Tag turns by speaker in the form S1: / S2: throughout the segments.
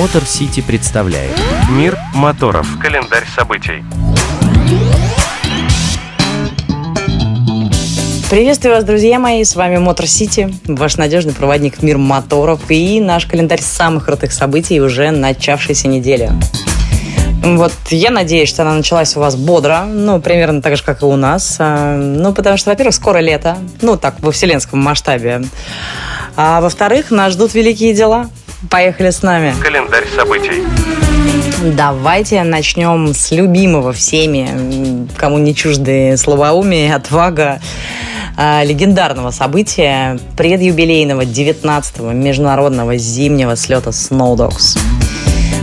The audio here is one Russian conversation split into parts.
S1: Мотор Сити представляет
S2: Мир моторов. Календарь событий.
S3: Приветствую вас, друзья мои, с вами Мотор Сити, ваш надежный проводник в мир моторов и наш календарь самых крутых событий уже начавшейся недели. Вот я надеюсь, что она началась у вас бодро, ну, примерно так же, как и у нас. А, ну, потому что, во-первых, скоро лето, ну, так, во вселенском масштабе. А во-вторых, нас ждут великие дела. Поехали с нами.
S2: Календарь событий.
S3: Давайте начнем с любимого всеми, кому не чужды слабоумие, отвага, а, легендарного события, предюбилейного 19-го международного зимнего слета Snow Dogs.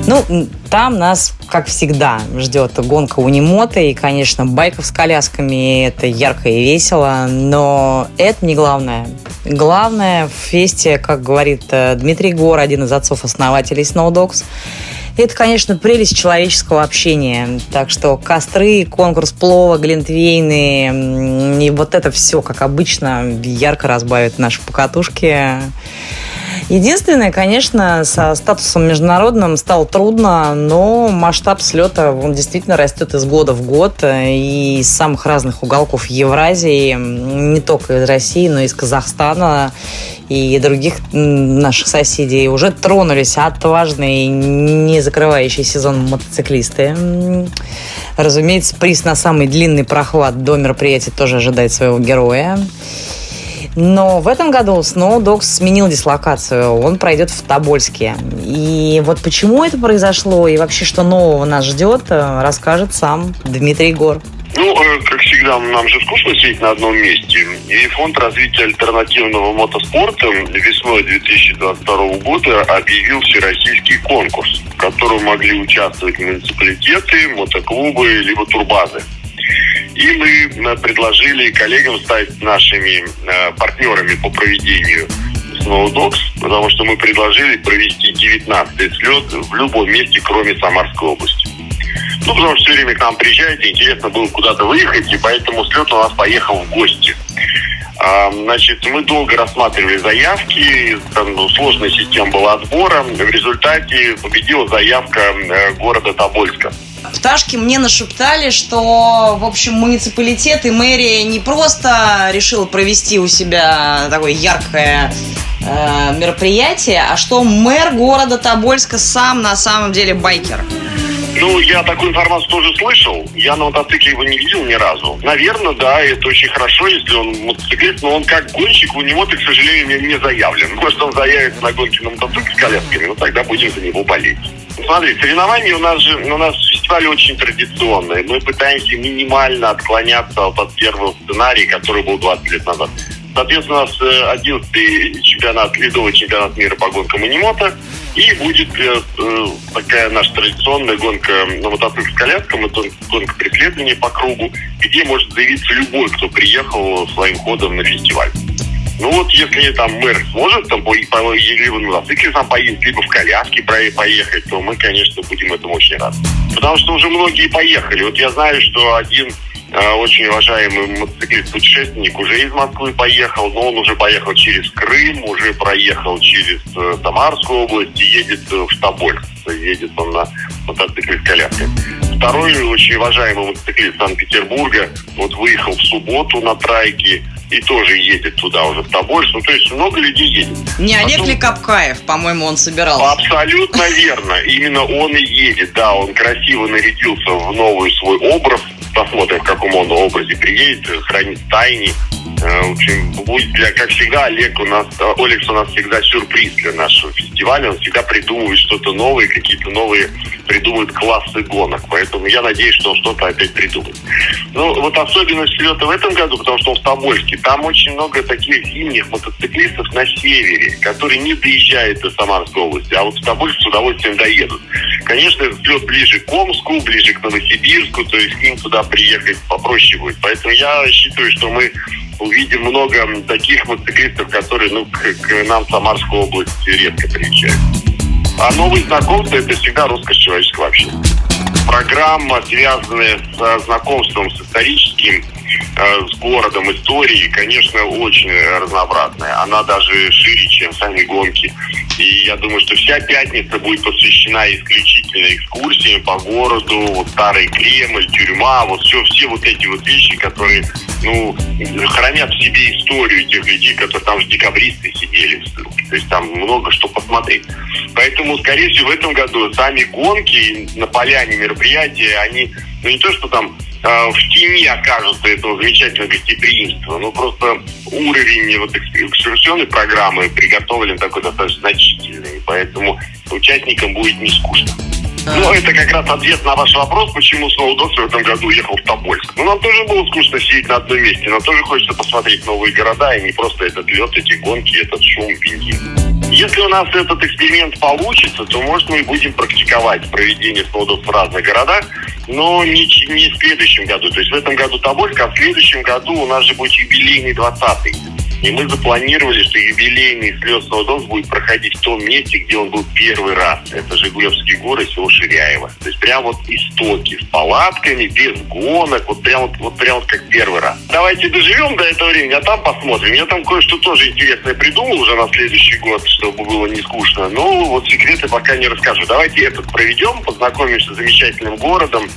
S3: Ну, там нас, как всегда, ждет гонка унимота и, конечно, байков с колясками. Это ярко и весело, но это не главное. Главное в фесте, как говорит э, Дмитрий Гор, один из отцов-основателей Snow Dogs, это, конечно, прелесть человеческого общения. Так что костры, конкурс плова, глинтвейны и вот это все, как обычно, ярко разбавит наши покатушки. Единственное, конечно, со статусом международным стало трудно, но масштаб слета он действительно растет из года в год. И из самых разных уголков Евразии, не только из России, но и из Казахстана и других наших соседей уже тронулись отважные, не закрывающие сезон мотоциклисты. Разумеется, приз на самый длинный прохват до мероприятия тоже ожидает своего героя. Но в этом году Snow Dogs сменил дислокацию. Он пройдет в Тобольске. И вот почему это произошло и вообще что нового нас ждет, э, расскажет сам Дмитрий Гор.
S4: Ну, э, как всегда, нам же скучно сидеть на одном месте. И Фонд развития альтернативного мотоспорта весной 2022 года объявил всероссийский конкурс, в котором могли участвовать муниципалитеты, мотоклубы, либо турбазы. И мы э, предложили коллегам стать нашими э, партнерами по проведению Snowdogs, потому что мы предложили провести 19-й слет в любом месте, кроме Самарской области. Ну, потому что все время к нам приезжаете, интересно было куда-то выехать, и поэтому слет у нас поехал в гости. А, значит, мы долго рассматривали заявки, там, ну, сложная система была отбора. В результате победила заявка э, города Тобольска.
S3: Пташки мне нашептали, что, в общем, муниципалитет и мэрия не просто решила провести у себя такое яркое э, мероприятие, а что мэр города Тобольска сам на самом деле байкер.
S4: Ну, я такую информацию тоже слышал. Я на мотоцикле его не видел ни разу. Наверное, да, это очень хорошо, если он мотоциклист, но он как гонщик, у него, к сожалению, не заявлен. Может, он заявится на гонке на мотоцикле с колясками, но тогда будем за него болеть. Смотри, соревнования у нас же, у нас фестиваль очень традиционный. Мы пытаемся минимально отклоняться от первого сценария, который был 20 лет назад. Соответственно, у нас 11-й э, чемпионат, ледовый чемпионат мира по гонкам Анимота. И будет э, э, такая наша традиционная гонка на мотоцикле с коляском, это гонка преследования по кругу, где может заявиться любой, кто приехал своим ходом на фестиваль. Ну вот, если там мэр сможет там, либо на мотоцикле сам поездить, либо в коляске поехать, то мы, конечно, будем этому очень рады. Потому что уже многие поехали. Вот я знаю, что один э, очень уважаемый мотоциклист-путешественник уже из Москвы поехал, но он уже поехал через Крым, уже проехал через э, Самарскую область и едет э, в Тобольск. Едет он на мотоцикле с коляской. Второй очень уважаемый мотоциклист Санкт-Петербурга вот выехал в субботу на трайке, и тоже едет туда уже в Тобольск. Ну, то есть много людей едет.
S3: Не Олег Потом... ли Капкаев, по-моему, он собирался?
S4: Абсолютно верно. Именно он и едет. Да, он красиво нарядился в новый свой образ. Посмотрим, в каком он образе приедет, хранит тайни. Э, в общем, будет для, как всегда, Олег у нас, Олекс у нас всегда сюрприз для нашего фестиваля. Он всегда придумывает что-то новое, какие-то новые придумывает классы гонок. Поэтому я надеюсь, что он что-то опять придумает. Ну, вот особенность слета в этом году, потому что он в Тобольске, там очень много таких зимних мотоциклистов на севере, которые не доезжают до Самарской области, а вот в Тобольск с удовольствием доедут. Конечно, слет ближе к Омску, ближе к Новосибирску, то есть к ним туда приехать попроще будет. Поэтому я считаю, что мы увидим много таких мотоциклистов, которые ну, к, к нам в Самарскую область редко приезжают. А новые знакомства – это всегда роскошь человеческого общения. Программа, связанная с знакомством с историческим э, с городом истории, конечно, очень разнообразная. Она даже шире, чем сами гонки. И я думаю, что вся пятница будет посвящена исключительно экскурсиям по городу, вот старый Кремль, тюрьма, вот все, все вот эти вот вещи, которые, ну, хранят в себе историю тех людей, которые там же декабристы сидели. То есть там много что посмотреть. Поэтому, скорее всего, в этом году сами гонки на поляне мероприятия, они, ну не то, что там э, в тени окажутся этого замечательного гостеприимства, но просто уровень вот экскурсионной программы приготовлен такой достаточно значительный, поэтому участникам будет не скучно. Ну, это как раз ответ на ваш вопрос, почему Сноудос в этом году уехал в Тобольск. Ну, нам тоже было скучно сидеть на одном месте, нам тоже хочется посмотреть новые города, и не просто этот лед, эти гонки, этот шум, бензин. Если у нас этот эксперимент получится, то, может, мы будем практиковать проведение Сноудос в разных городах, но не, не в следующем году. То есть в этом году Тобольск, а в следующем году у нас же будет юбилейный 20-й. И мы запланировали, что юбилейный слез Саудос будет проходить в том месте, где он был первый раз. Это Жигулевские горы, село Ширяево. То есть прям вот истоки с палатками, без гонок, вот прям вот, вот прям вот как первый раз. Давайте доживем до этого времени, а там посмотрим. Я там кое-что тоже интересное придумал уже на следующий год, чтобы было не скучно. Но вот секреты пока не расскажу. Давайте этот проведем, познакомимся с замечательным городом,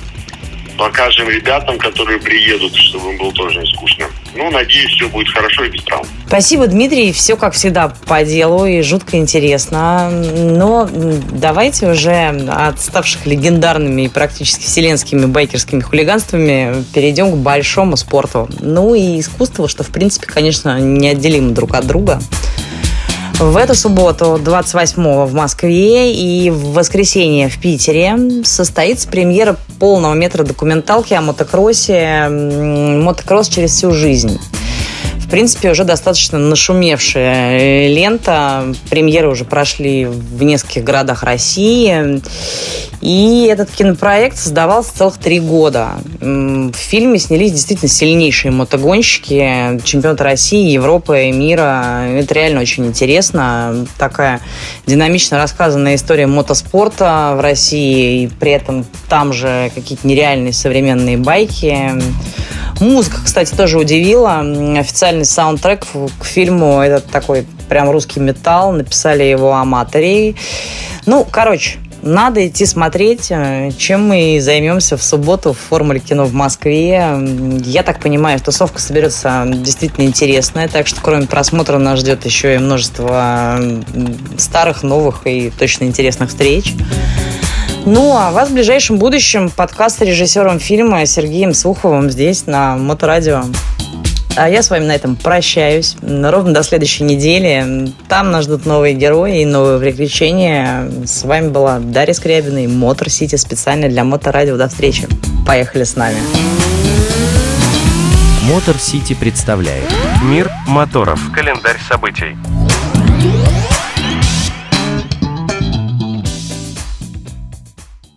S4: покажем ребятам, которые приедут, чтобы им было тоже не скучно. Ну, надеюсь, все будет хорошо и без травм.
S3: Спасибо, Дмитрий. Все, как всегда, по делу и жутко интересно. Но давайте уже от ставших легендарными и практически вселенскими байкерскими хулиганствами перейдем к большому спорту. Ну и искусству, что, в принципе, конечно, неотделимо друг от друга. В эту субботу, 28 в Москве и в воскресенье в Питере состоится премьера полного метра документалки о мотокроссе «Мотокросс через всю жизнь» принципе, уже достаточно нашумевшая лента. Премьеры уже прошли в нескольких городах России. И этот кинопроект создавался целых три года. В фильме снялись действительно сильнейшие мотогонщики, чемпионаты России, Европы, мира. Это реально очень интересно. Такая динамично рассказанная история мотоспорта в России. И при этом там же какие-то нереальные современные байки. Музыка, кстати, тоже удивила. Официальный саундтрек к фильму это такой прям русский металл. Написали его аматорей. Ну, короче, надо идти смотреть, э, чем мы займемся в субботу в Формуле кино в Москве. Я так понимаю, тусовка соберется действительно интересная, так что кроме просмотра нас ждет еще и множество старых, новых и точно интересных встреч. Ну, а вас в ближайшем будущем подкаст с режиссером фильма Сергеем Суховым здесь на Моторадио. А я с вами на этом прощаюсь. Ровно до следующей недели. Там нас ждут новые герои и новые приключения. С вами была Дарья Скрябина и Мотор Сити специально для Моторадио. До встречи. Поехали с нами.
S2: Мотор Сити представляет
S1: Мир моторов. Календарь событий.